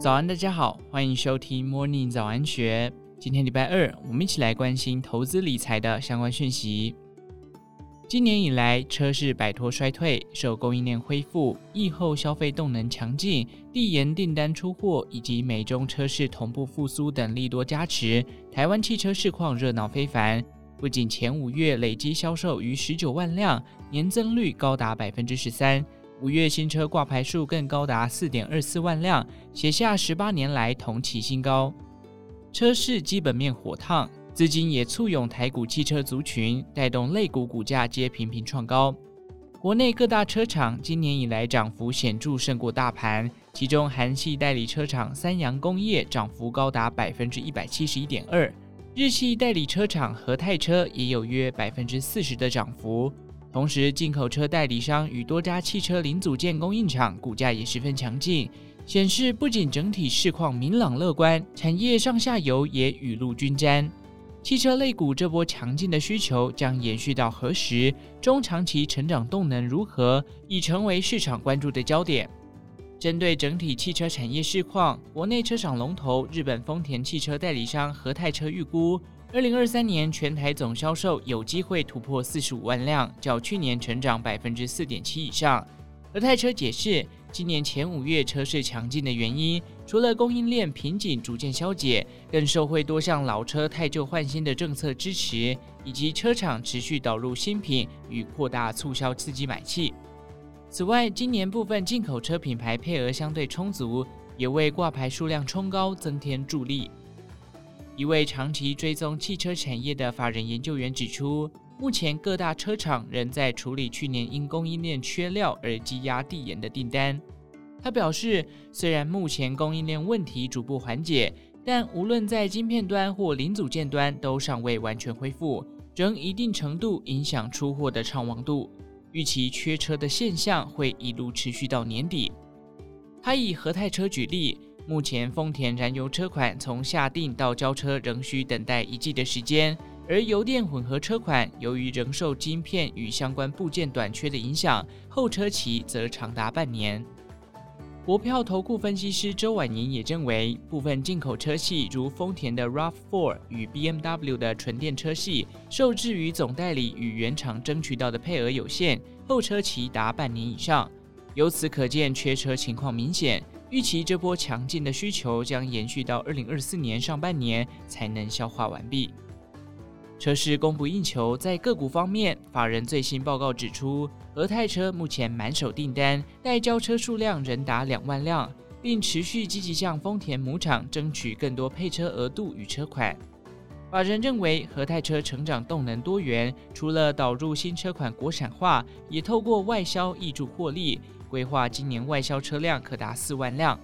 早安，大家好，欢迎收听 Morning 早安学。今天礼拜二，我们一起来关心投资理财的相关讯息。今年以来，车市摆脱衰退，受供应链恢复、疫后消费动能强劲、递延订单出货以及美中车市同步复苏等利多加持，台湾汽车市况热闹非凡。不仅前五月累计销售逾十九万辆，年增率高达百分之十三。五月新车挂牌数更高达四点二四万辆，写下十八年来同期新高。车市基本面火烫，资金也簇拥台股汽车族群，带动类股股价皆频频创高。国内各大车厂今年以来涨幅显著胜过大盘，其中韩系代理车厂三洋工业涨幅高达百分之一百七十一点二，日系代理车厂和泰车也有约百分之四十的涨幅。同时，进口车代理商与多家汽车零组件供应厂股价也十分强劲，显示不仅整体市况明朗乐观，产业上下游也雨露均沾。汽车类股这波强劲的需求将延续到何时？中长期成长动能如何？已成为市场关注的焦点。针对整体汽车产业市况，国内车厂龙头日本丰田汽车代理商和泰车预估。二零二三年全台总销售有机会突破四十五万辆，较去年成长百分之四点七以上。和泰车解释，今年前五月车市强劲的原因，除了供应链瓶颈逐渐消解，更受惠多项老车汰旧换新的政策支持，以及车厂持续导入新品与扩大促销刺激买气。此外，今年部分进口车品牌配额相对充足，也为挂牌数量冲高增添助力。一位长期追踪汽车产业的法人研究员指出，目前各大车厂仍在处理去年因供应链缺料而积压递延的订单。他表示，虽然目前供应链问题逐步缓解，但无论在晶片端或零组件端都尚未完全恢复，仍一定程度影响出货的畅旺度。预期缺车的现象会一路持续到年底。他以和泰车举例。目前，丰田燃油车款从下定到交车仍需等待一季的时间，而油电混合车款由于仍受晶片与相关部件短缺的影响，后车期则长达半年。国票投顾分析师周婉莹也认为，部分进口车系如丰田的 RAV4 与 BMW 的纯电车系，受制于总代理与原厂争取到的配额有限，后车期达半年以上。由此可见，缺车情况明显。预期这波强劲的需求将延续到二零二四年上半年才能消化完毕。车市供不应求，在个股方面，法人最新报告指出，和泰车目前满手订单，待交车数量仍达两万辆，并持续积极向丰田母厂争取更多配车额度与车款。法人认为，和泰车成长动能多元，除了导入新车款国产化，也透过外销挹注获利。规划今年外销车辆可达四万辆。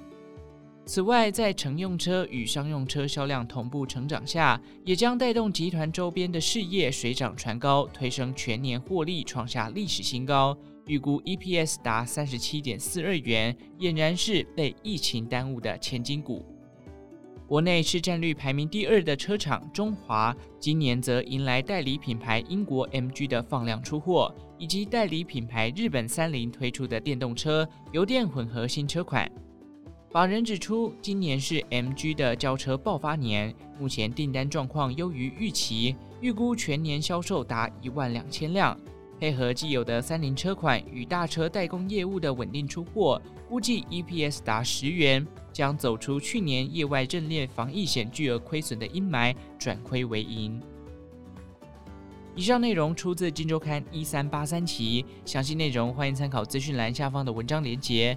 此外，在乘用车与商用车销量同步成长下，也将带动集团周边的事业水涨船高，推升全年获利创下历史新高。预估 EPS 达三十七点四二元，俨然是被疫情耽误的千金股。国内市占率排名第二的车厂中华，今年则迎来代理品牌英国 MG 的放量出货，以及代理品牌日本三菱推出的电动车油电混合新车款。法人指出，今年是 MG 的交车爆发年，目前订单状况优于预期，预估全年销售达一万两千辆。配合既有的三菱车款与大车代工业务的稳定出货，估计 EPS 达十元，将走出去年业外阵列防疫险巨额亏损的阴霾，转亏为盈。以上内容出自《金周刊》一三八三期，详细内容欢迎参考资讯栏下方的文章连结。